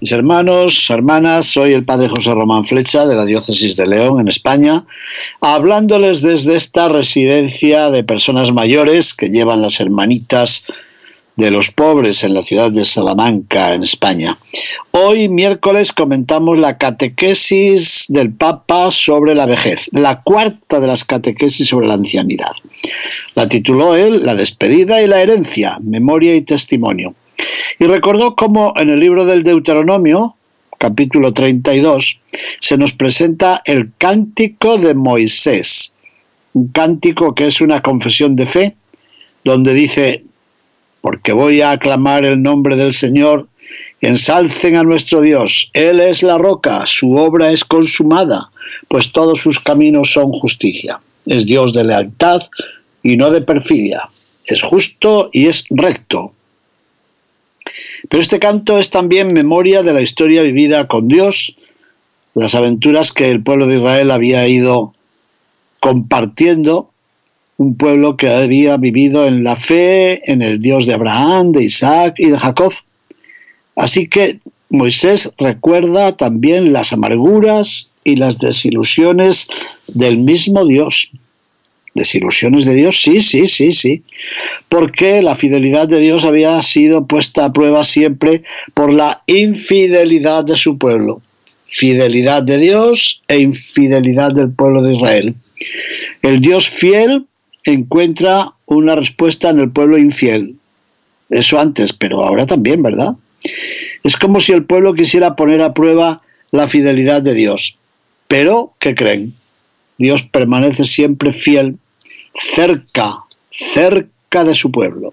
Mis hermanos, hermanas, soy el Padre José Román Flecha de la Diócesis de León, en España, hablándoles desde esta residencia de personas mayores que llevan las hermanitas de los pobres en la ciudad de Salamanca, en España. Hoy, miércoles, comentamos la catequesis del Papa sobre la vejez, la cuarta de las catequesis sobre la ancianidad. La tituló él La despedida y la herencia, memoria y testimonio. Y recordó cómo en el libro del Deuteronomio, capítulo 32, se nos presenta el cántico de Moisés, un cántico que es una confesión de fe, donde dice, porque voy a aclamar el nombre del Señor, ensalcen a nuestro Dios, Él es la roca, su obra es consumada, pues todos sus caminos son justicia. Es Dios de lealtad y no de perfidia, es justo y es recto, pero este canto es también memoria de la historia vivida con Dios, las aventuras que el pueblo de Israel había ido compartiendo, un pueblo que había vivido en la fe, en el Dios de Abraham, de Isaac y de Jacob. Así que Moisés recuerda también las amarguras y las desilusiones del mismo Dios. ¿Desilusiones de Dios? Sí, sí, sí, sí. Porque la fidelidad de Dios había sido puesta a prueba siempre por la infidelidad de su pueblo. Fidelidad de Dios e infidelidad del pueblo de Israel. El Dios fiel encuentra una respuesta en el pueblo infiel. Eso antes, pero ahora también, ¿verdad? Es como si el pueblo quisiera poner a prueba la fidelidad de Dios. Pero, ¿qué creen? Dios permanece siempre fiel cerca, cerca de su pueblo.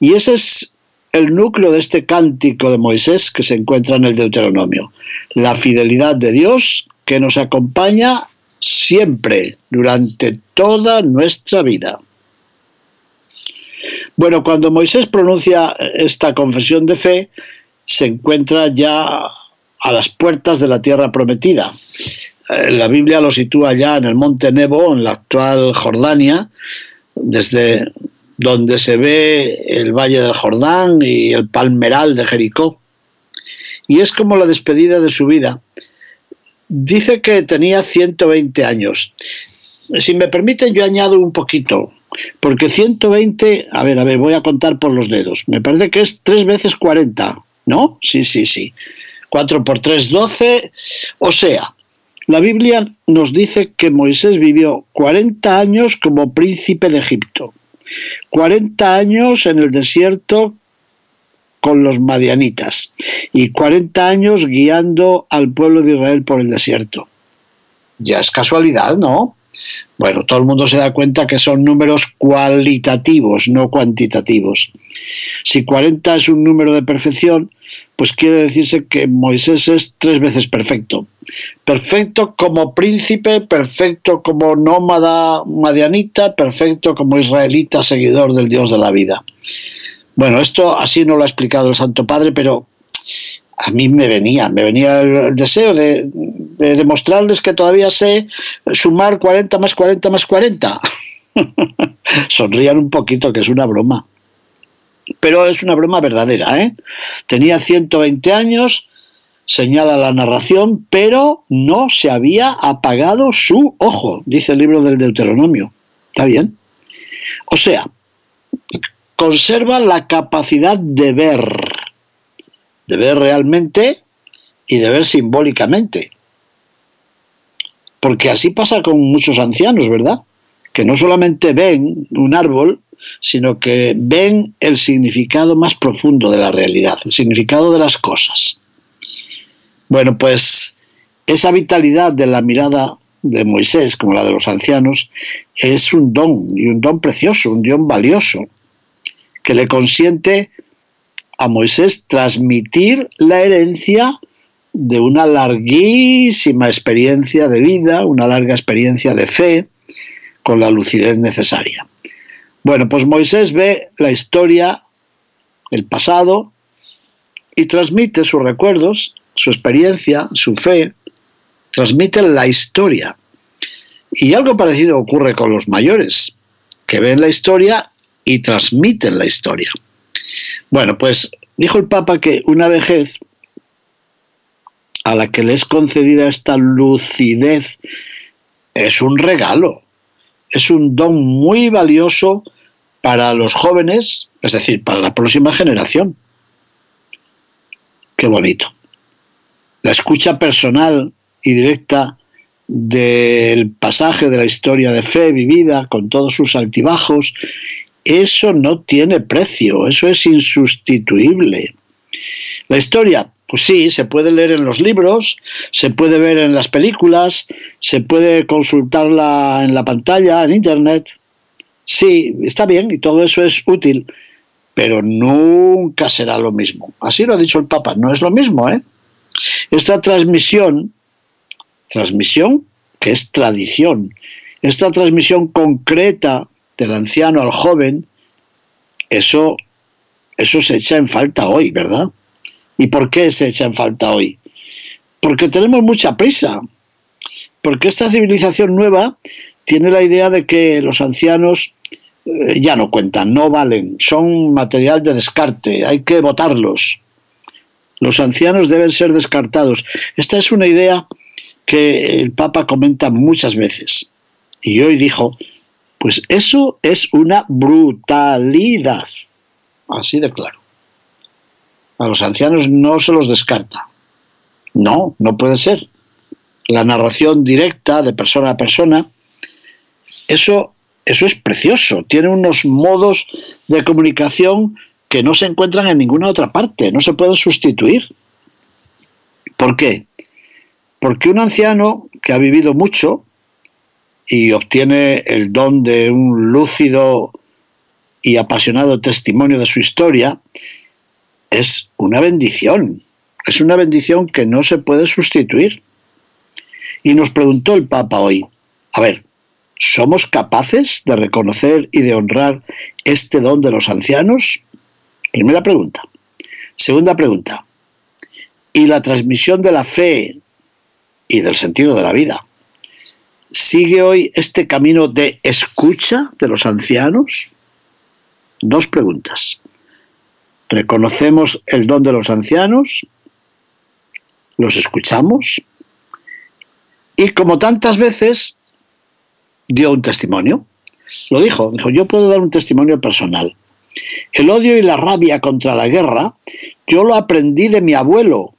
Y ese es el núcleo de este cántico de Moisés que se encuentra en el Deuteronomio. La fidelidad de Dios que nos acompaña siempre, durante toda nuestra vida. Bueno, cuando Moisés pronuncia esta confesión de fe, se encuentra ya a las puertas de la tierra prometida. Eh, la Biblia lo sitúa ya en el monte Nebo, en la actual Jordania, desde donde se ve el valle del Jordán y el palmeral de Jericó. Y es como la despedida de su vida. Dice que tenía 120 años. Si me permiten, yo añado un poquito, porque 120, a ver, a ver, voy a contar por los dedos. Me parece que es 3 veces 40, ¿no? Sí, sí, sí. 4 por 3, 12. O sea, la Biblia nos dice que Moisés vivió 40 años como príncipe de Egipto, 40 años en el desierto con los madianitas y 40 años guiando al pueblo de Israel por el desierto. Ya es casualidad, ¿no? Bueno, todo el mundo se da cuenta que son números cualitativos, no cuantitativos. Si 40 es un número de perfección, pues quiere decirse que Moisés es tres veces perfecto. Perfecto como príncipe, perfecto como nómada madianita, perfecto como israelita seguidor del Dios de la vida. Bueno, esto así no lo ha explicado el Santo Padre, pero a mí me venía, me venía el deseo de, demostrarles que todavía sé sumar 40 más 40 más 40. Sonrían un poquito, que es una broma pero es una broma verdadera. ¿eh? Tenía 120 años, señala la narración, pero no se había apagado su ojo, dice el libro del Deuteronomio. ¿Está bien? O sea, conserva la capacidad de ver, de ver realmente y de ver simbólicamente. Porque así pasa con muchos ancianos, ¿verdad? Que no solamente ven un árbol, sino que ven el significado más profundo de la realidad, el significado de las cosas. Bueno, pues esa vitalidad de la mirada de Moisés, como la de los ancianos, es un don, y un don precioso, un don valioso, que le consiente a Moisés transmitir la herencia de una larguísima experiencia de vida, una larga experiencia de fe, con la lucidez necesaria. Bueno, pues Moisés ve la historia, el pasado, y transmite sus recuerdos, su experiencia, su fe, transmite la historia. Y algo parecido ocurre con los mayores, que ven la historia y transmiten la historia. Bueno, pues dijo el Papa que una vejez a la que le es concedida esta lucidez es un regalo, es un don muy valioso para los jóvenes, es decir, para la próxima generación. Qué bonito. La escucha personal y directa del pasaje de la historia de fe vivida con todos sus altibajos, eso no tiene precio, eso es insustituible. La historia, pues sí, se puede leer en los libros, se puede ver en las películas, se puede consultarla en la pantalla, en Internet. Sí, está bien y todo eso es útil, pero nunca será lo mismo. Así lo ha dicho el Papa, no es lo mismo, ¿eh? Esta transmisión, transmisión que es tradición, esta transmisión concreta del anciano al joven, eso, eso se echa en falta hoy, ¿verdad? ¿Y por qué se echa en falta hoy? Porque tenemos mucha prisa, porque esta civilización nueva tiene la idea de que los ancianos eh, ya no cuentan, no valen, son material de descarte, hay que votarlos. Los ancianos deben ser descartados. Esta es una idea que el Papa comenta muchas veces. Y hoy dijo, pues eso es una brutalidad. Así de claro. A los ancianos no se los descarta. No, no puede ser. La narración directa de persona a persona, eso, eso es precioso. Tiene unos modos de comunicación que no se encuentran en ninguna otra parte, no se pueden sustituir. ¿Por qué? Porque un anciano que ha vivido mucho y obtiene el don de un lúcido y apasionado testimonio de su historia, es una bendición, es una bendición que no se puede sustituir. Y nos preguntó el Papa hoy, a ver, ¿somos capaces de reconocer y de honrar este don de los ancianos? Primera pregunta. Segunda pregunta. ¿Y la transmisión de la fe y del sentido de la vida? ¿Sigue hoy este camino de escucha de los ancianos? Dos preguntas. ¿Reconocemos el don de los ancianos? ¿Los escuchamos? Y como tantas veces, dio un testimonio. Lo dijo, dijo, yo puedo dar un testimonio personal. El odio y la rabia contra la guerra yo lo aprendí de mi abuelo,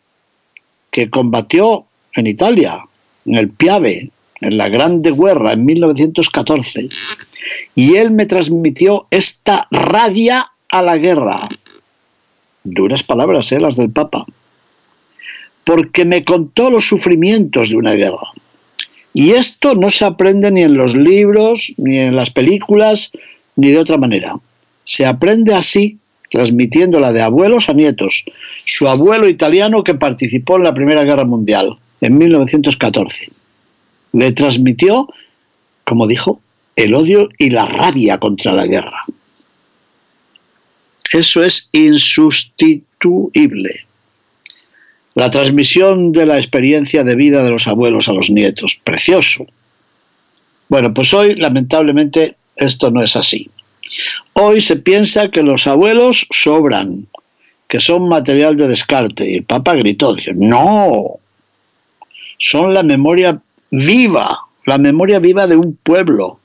que combatió en Italia, en el Piave, en la Grande Guerra, en 1914. Y él me transmitió esta rabia a la guerra. Duras palabras, ¿eh? las del Papa. Porque me contó los sufrimientos de una guerra. Y esto no se aprende ni en los libros, ni en las películas, ni de otra manera. Se aprende así, transmitiéndola de abuelos a nietos. Su abuelo italiano que participó en la Primera Guerra Mundial, en 1914. Le transmitió, como dijo, el odio y la rabia contra la guerra. Eso es insustituible. La transmisión de la experiencia de vida de los abuelos a los nietos. Precioso. Bueno, pues hoy lamentablemente esto no es así. Hoy se piensa que los abuelos sobran, que son material de descarte. Y el Papa gritó, no, son la memoria viva, la memoria viva de un pueblo.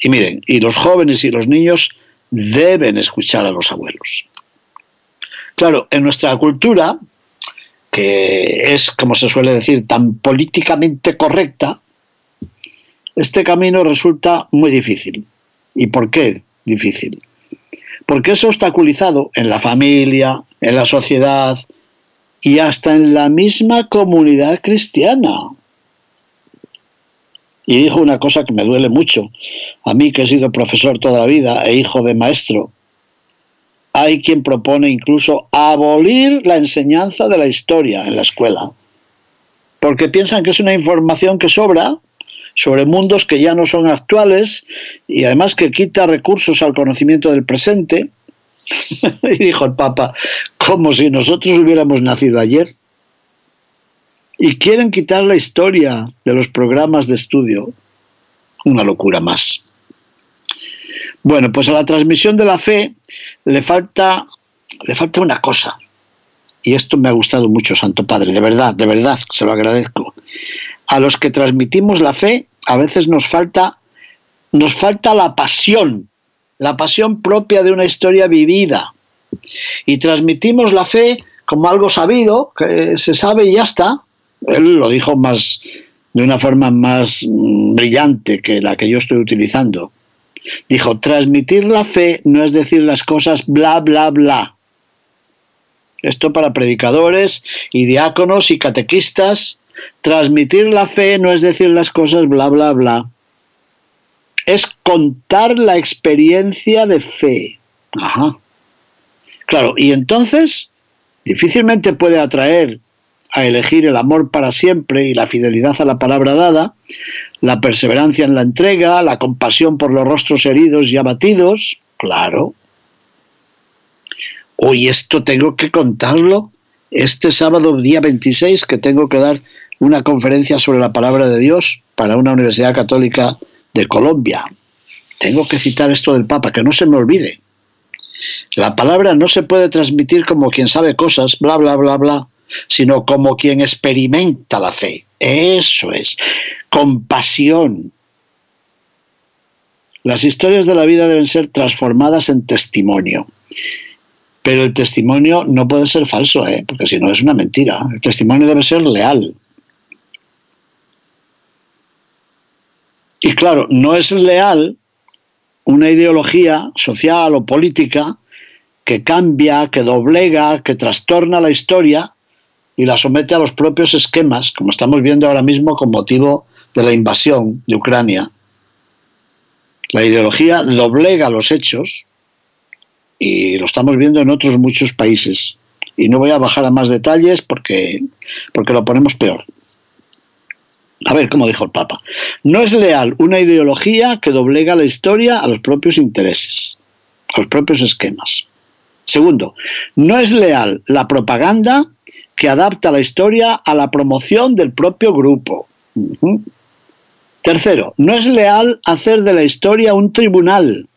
Y miren, y los jóvenes y los niños deben escuchar a los abuelos. Claro, en nuestra cultura, que es, como se suele decir, tan políticamente correcta, este camino resulta muy difícil. ¿Y por qué difícil? Porque es obstaculizado en la familia, en la sociedad y hasta en la misma comunidad cristiana. Y dijo una cosa que me duele mucho. A mí que he sido profesor toda la vida e hijo de maestro, hay quien propone incluso abolir la enseñanza de la historia en la escuela, porque piensan que es una información que sobra sobre mundos que ya no son actuales y además que quita recursos al conocimiento del presente. y dijo el Papa, como si nosotros hubiéramos nacido ayer. Y quieren quitar la historia de los programas de estudio. Una locura más. Bueno, pues a la transmisión de la fe le falta, le falta una cosa. Y esto me ha gustado mucho, Santo Padre, de verdad, de verdad, se lo agradezco. A los que transmitimos la fe, a veces nos falta, nos falta la pasión, la pasión propia de una historia vivida. Y transmitimos la fe como algo sabido, que se sabe y ya está. Él lo dijo más de una forma más mm, brillante que la que yo estoy utilizando. Dijo, transmitir la fe no es decir las cosas bla, bla, bla. Esto para predicadores y diáconos y catequistas. Transmitir la fe no es decir las cosas bla, bla, bla. Es contar la experiencia de fe. Ajá. Claro, y entonces difícilmente puede atraer a elegir el amor para siempre y la fidelidad a la palabra dada, la perseverancia en la entrega, la compasión por los rostros heridos y abatidos, claro. Hoy esto tengo que contarlo este sábado día 26 que tengo que dar una conferencia sobre la palabra de Dios para una universidad católica de Colombia. Tengo que citar esto del Papa, que no se me olvide. La palabra no se puede transmitir como quien sabe cosas, bla, bla, bla, bla, sino como quien experimenta la fe. Eso es, compasión. Las historias de la vida deben ser transformadas en testimonio. Pero el testimonio no puede ser falso, ¿eh? porque si no es una mentira. El testimonio debe ser leal. Y claro, no es leal una ideología social o política que cambia, que doblega, que trastorna la historia y la somete a los propios esquemas, como estamos viendo ahora mismo con motivo de la invasión de Ucrania. La ideología doblega los hechos y lo estamos viendo en otros muchos países. Y no voy a bajar a más detalles porque, porque lo ponemos peor. A ver, como dijo el Papa, no es leal una ideología que doblega la historia a los propios intereses, a los propios esquemas. Segundo, no es leal la propaganda que adapta la historia a la promoción del propio grupo. Tercero, no es leal hacer de la historia un tribunal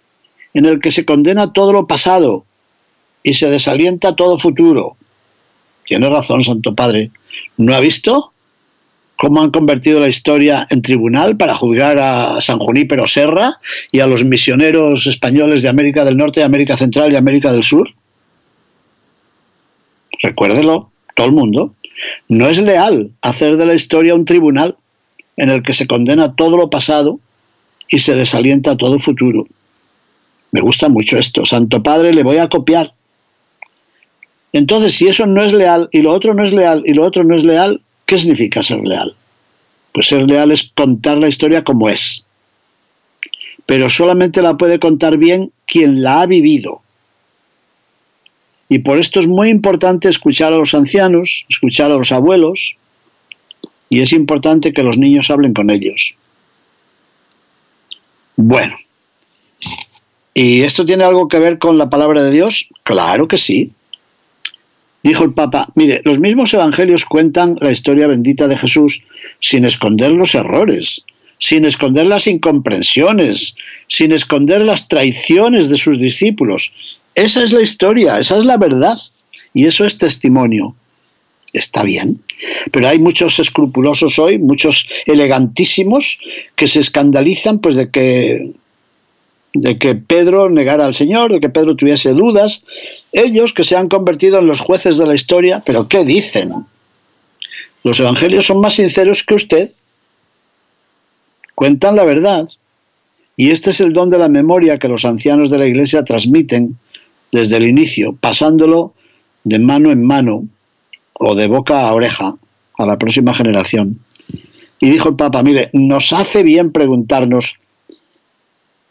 en el que se condena todo lo pasado y se desalienta todo futuro. Tiene razón, Santo Padre. ¿No ha visto cómo han convertido la historia en tribunal para juzgar a San Junípero Serra y a los misioneros españoles de América del Norte, América Central y América del Sur? Recuérdelo todo el mundo, no es leal hacer de la historia un tribunal en el que se condena todo lo pasado y se desalienta todo el futuro. Me gusta mucho esto. Santo Padre, le voy a copiar. Entonces, si eso no es leal y lo otro no es leal y lo otro no es leal, ¿qué significa ser leal? Pues ser leal es contar la historia como es. Pero solamente la puede contar bien quien la ha vivido. Y por esto es muy importante escuchar a los ancianos, escuchar a los abuelos, y es importante que los niños hablen con ellos. Bueno, ¿y esto tiene algo que ver con la palabra de Dios? Claro que sí. Dijo el Papa, mire, los mismos evangelios cuentan la historia bendita de Jesús sin esconder los errores, sin esconder las incomprensiones, sin esconder las traiciones de sus discípulos, esa es la historia, esa es la verdad. Y eso es testimonio. Está bien, pero hay muchos escrupulosos hoy, muchos elegantísimos que se escandalizan pues de que de que Pedro negara al Señor, de que Pedro tuviese dudas, ellos que se han convertido en los jueces de la historia, pero ¿qué dicen? Los evangelios son más sinceros que usted, cuentan la verdad, y este es el don de la memoria que los ancianos de la Iglesia transmiten desde el inicio, pasándolo de mano en mano o de boca a oreja a la próxima generación. Y dijo el Papa, mire, nos hace bien preguntarnos,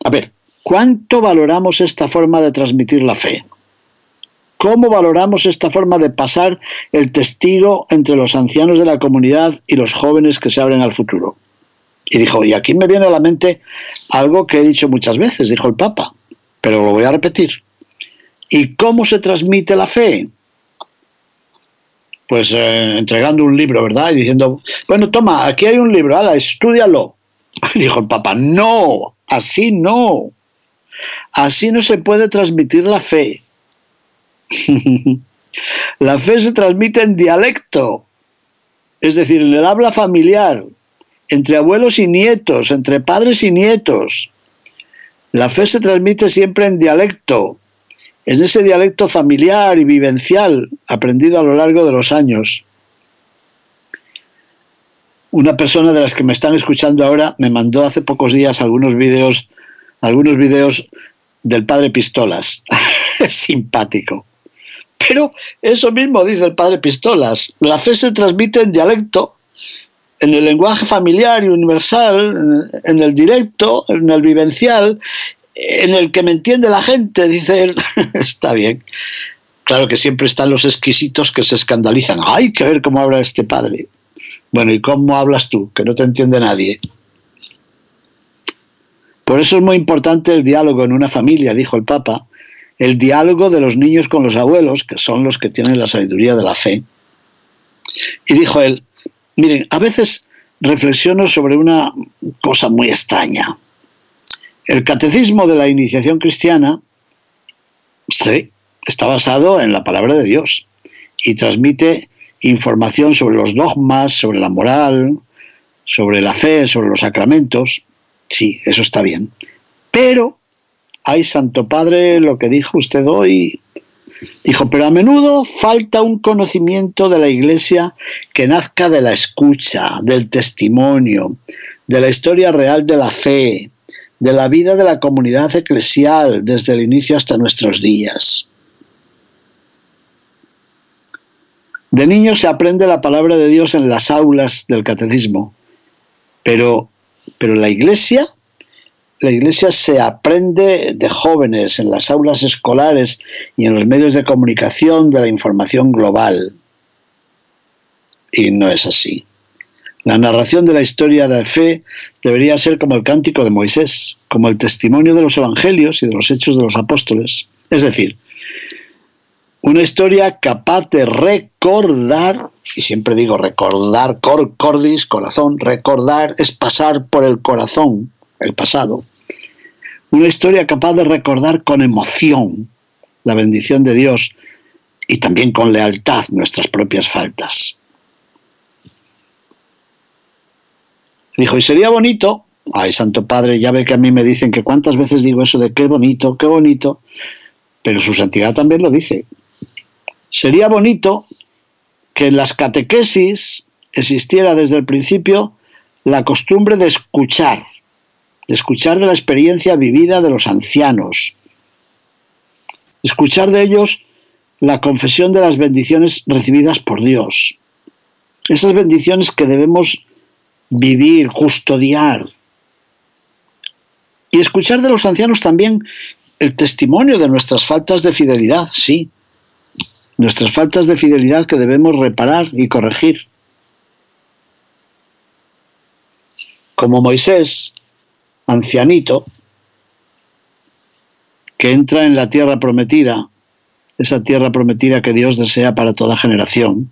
a ver, ¿cuánto valoramos esta forma de transmitir la fe? ¿Cómo valoramos esta forma de pasar el testigo entre los ancianos de la comunidad y los jóvenes que se abren al futuro? Y dijo, y aquí me viene a la mente algo que he dicho muchas veces, dijo el Papa, pero lo voy a repetir. ¿Y cómo se transmite la fe? Pues eh, entregando un libro, ¿verdad? Y diciendo, bueno, toma, aquí hay un libro, ala, estudialo. Dijo el Papa, no, así no. Así no se puede transmitir la fe. la fe se transmite en dialecto, es decir, en el habla familiar, entre abuelos y nietos, entre padres y nietos. La fe se transmite siempre en dialecto, en ese dialecto familiar y vivencial aprendido a lo largo de los años. Una persona de las que me están escuchando ahora me mandó hace pocos días algunos vídeos, algunos vídeos del padre Pistolas. es simpático. Pero eso mismo dice el padre Pistolas. La fe se transmite en dialecto, en el lenguaje familiar y universal, en el directo, en el vivencial, en el que me entiende la gente, dice él. Está bien. Claro que siempre están los exquisitos que se escandalizan. Hay que ver cómo habla este padre. Bueno, ¿y cómo hablas tú? Que no te entiende nadie. Por eso es muy importante el diálogo en una familia, dijo el Papa, el diálogo de los niños con los abuelos, que son los que tienen la sabiduría de la fe. Y dijo él, miren, a veces reflexiono sobre una cosa muy extraña. El catecismo de la iniciación cristiana, sí, está basado en la palabra de Dios y transmite información sobre los dogmas, sobre la moral, sobre la fe, sobre los sacramentos. Sí, eso está bien. Pero ay Santo Padre, lo que dijo usted hoy, dijo, pero a menudo falta un conocimiento de la Iglesia que nazca de la escucha, del testimonio, de la historia real de la fe, de la vida de la comunidad eclesial desde el inicio hasta nuestros días. De niño se aprende la palabra de Dios en las aulas del catecismo, pero, pero la Iglesia la iglesia se aprende de jóvenes en las aulas escolares y en los medios de comunicación de la información global. Y no es así. La narración de la historia de la fe debería ser como el cántico de Moisés, como el testimonio de los evangelios y de los hechos de los apóstoles. Es decir, una historia capaz de recordar, y siempre digo recordar, cor, cordis, corazón, recordar es pasar por el corazón, el pasado, una historia capaz de recordar con emoción la bendición de Dios y también con lealtad nuestras propias faltas. Dijo, y sería bonito, ay Santo Padre, ya ve que a mí me dicen que cuántas veces digo eso de qué bonito, qué bonito, pero su santidad también lo dice. Sería bonito que en las catequesis existiera desde el principio la costumbre de escuchar de escuchar de la experiencia vivida de los ancianos, escuchar de ellos la confesión de las bendiciones recibidas por Dios, esas bendiciones que debemos vivir, custodiar, y escuchar de los ancianos también el testimonio de nuestras faltas de fidelidad, sí, nuestras faltas de fidelidad que debemos reparar y corregir. Como Moisés, ancianito que entra en la tierra prometida, esa tierra prometida que Dios desea para toda generación.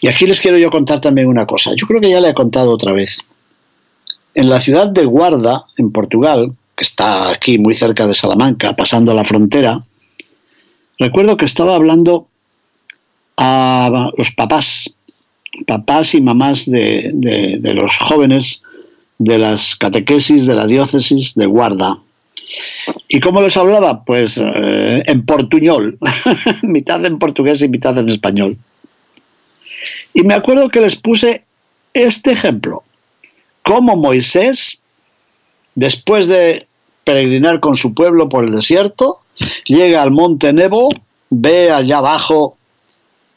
Y aquí les quiero yo contar también una cosa. Yo creo que ya le he contado otra vez. En la ciudad de Guarda, en Portugal, que está aquí muy cerca de Salamanca, pasando la frontera, recuerdo que estaba hablando a los papás, papás y mamás de, los jóvenes de las catequesis de la diócesis de Guarda. ¿Y cómo les hablaba? Pues eh, en portuñol, mitad en portugués y mitad en español. Y me acuerdo que les puse este ejemplo, cómo Moisés, después de peregrinar con su pueblo por el desierto, llega al monte Nebo, ve allá abajo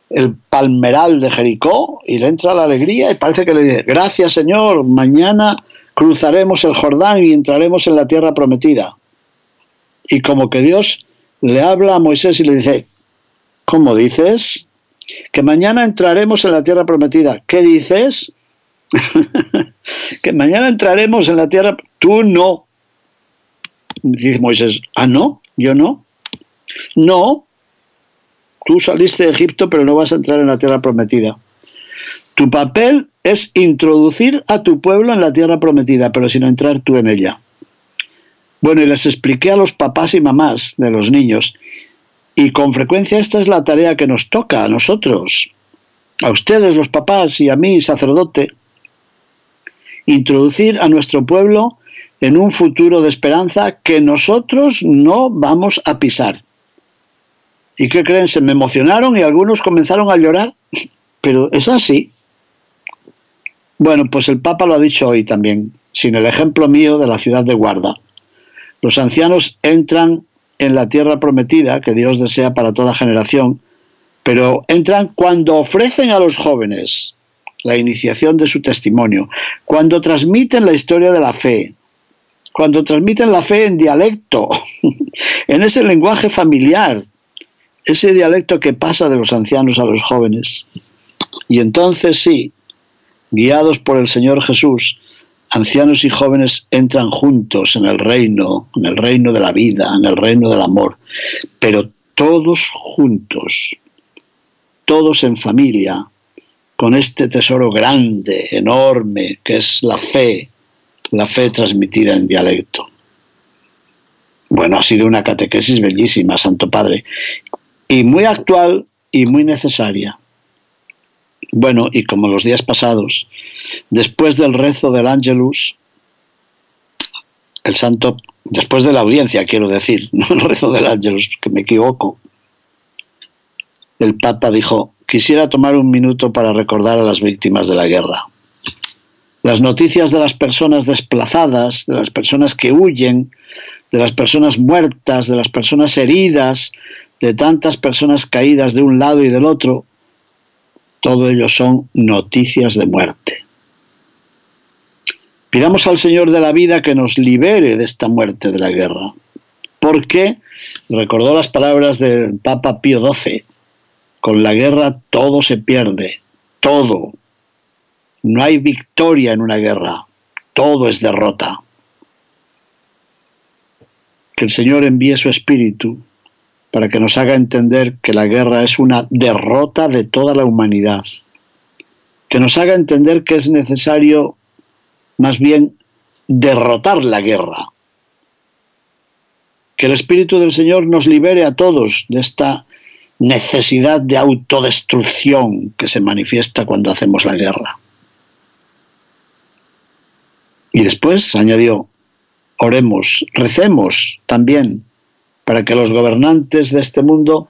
el palmeral de Jericó y le entra la alegría y parece que le dice, gracias Señor, mañana cruzaremos el Jordán y entraremos en la tierra prometida. Y como que Dios le habla a Moisés y le dice, ¿cómo dices? Que mañana entraremos en la tierra prometida. ¿Qué dices? que mañana entraremos en la tierra. Tú no. Dice Moisés, ah, no, yo no. No, tú saliste de Egipto, pero no vas a entrar en la tierra prometida. Tu papel es introducir a tu pueblo en la tierra prometida, pero sin entrar tú en ella. Bueno, y les expliqué a los papás y mamás de los niños, y con frecuencia esta es la tarea que nos toca a nosotros, a ustedes los papás y a mí, sacerdote, introducir a nuestro pueblo en un futuro de esperanza que nosotros no vamos a pisar. ¿Y qué creen? Se me emocionaron y algunos comenzaron a llorar, pero es así. Bueno, pues el Papa lo ha dicho hoy también, sin el ejemplo mío de la ciudad de Guarda. Los ancianos entran en la tierra prometida que Dios desea para toda generación, pero entran cuando ofrecen a los jóvenes la iniciación de su testimonio, cuando transmiten la historia de la fe, cuando transmiten la fe en dialecto, en ese lenguaje familiar, ese dialecto que pasa de los ancianos a los jóvenes. Y entonces sí, guiados por el Señor Jesús, ancianos y jóvenes entran juntos en el reino, en el reino de la vida, en el reino del amor, pero todos juntos, todos en familia, con este tesoro grande, enorme, que es la fe, la fe transmitida en dialecto. Bueno, ha sido una catequesis bellísima, Santo Padre, y muy actual y muy necesaria. Bueno, y como los días pasados, después del rezo del Ángelus, el santo, después de la audiencia, quiero decir, no el rezo del Ángelus, que me equivoco, el Papa dijo, quisiera tomar un minuto para recordar a las víctimas de la guerra. Las noticias de las personas desplazadas, de las personas que huyen, de las personas muertas, de las personas heridas, de tantas personas caídas de un lado y del otro, todo ello son noticias de muerte. Pidamos al Señor de la vida que nos libere de esta muerte de la guerra, porque recordó las palabras del Papa Pío XII, con la guerra todo se pierde, todo. No hay victoria en una guerra, todo es derrota. Que el Señor envíe su espíritu para que nos haga entender que la guerra es una derrota de toda la humanidad. Que nos haga entender que es necesario más bien derrotar la guerra. Que el Espíritu del Señor nos libere a todos de esta necesidad de autodestrucción que se manifiesta cuando hacemos la guerra. Y después añadió, oremos, recemos también para que los gobernantes de este mundo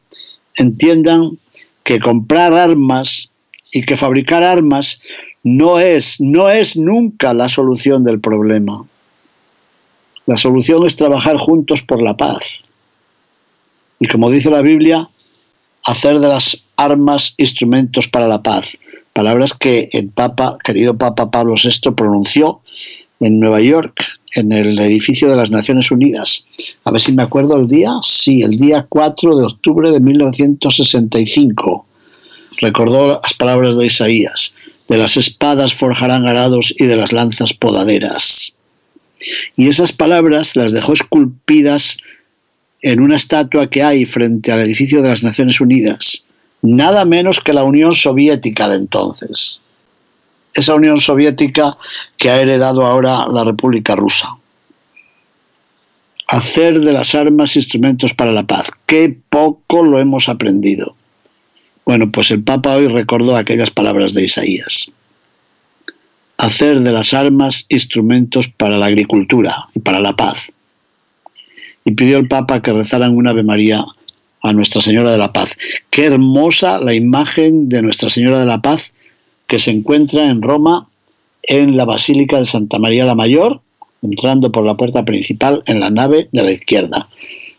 entiendan que comprar armas y que fabricar armas no es, no es nunca la solución del problema. La solución es trabajar juntos por la paz. Y como dice la Biblia, hacer de las armas instrumentos para la paz. Palabras que el Papa, querido Papa Pablo VI, pronunció en Nueva York, en el edificio de las Naciones Unidas. A ver si me acuerdo el día. Sí, el día 4 de octubre de 1965. Recordó las palabras de Isaías. De las espadas forjarán arados y de las lanzas podaderas. Y esas palabras las dejó esculpidas en una estatua que hay frente al edificio de las Naciones Unidas, nada menos que la Unión Soviética de entonces. Esa Unión Soviética que ha heredado ahora la República Rusa. Hacer de las armas instrumentos para la paz. Qué poco lo hemos aprendido. Bueno, pues el Papa hoy recordó aquellas palabras de Isaías. Hacer de las armas instrumentos para la agricultura y para la paz y pidió al Papa que rezaran una Ave María a Nuestra Señora de la Paz. Qué hermosa la imagen de Nuestra Señora de la Paz que se encuentra en Roma en la Basílica de Santa María la Mayor, entrando por la puerta principal en la nave de la izquierda.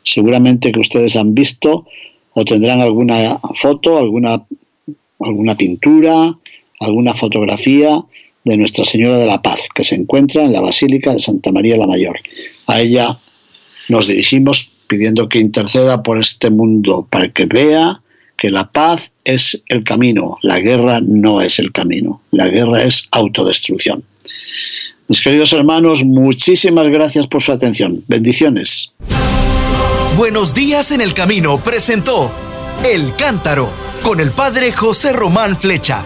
Seguramente que ustedes han visto o tendrán alguna foto, alguna, alguna pintura, alguna fotografía de Nuestra Señora de la Paz, que se encuentra en la Basílica de Santa María la Mayor. A ella nos dirigimos pidiendo que interceda por este mundo para que vea que la paz es el camino, la guerra no es el camino, la guerra es autodestrucción. Mis queridos hermanos, muchísimas gracias por su atención. Bendiciones. Buenos días en el camino presentó El Cántaro con el padre José Román Flecha.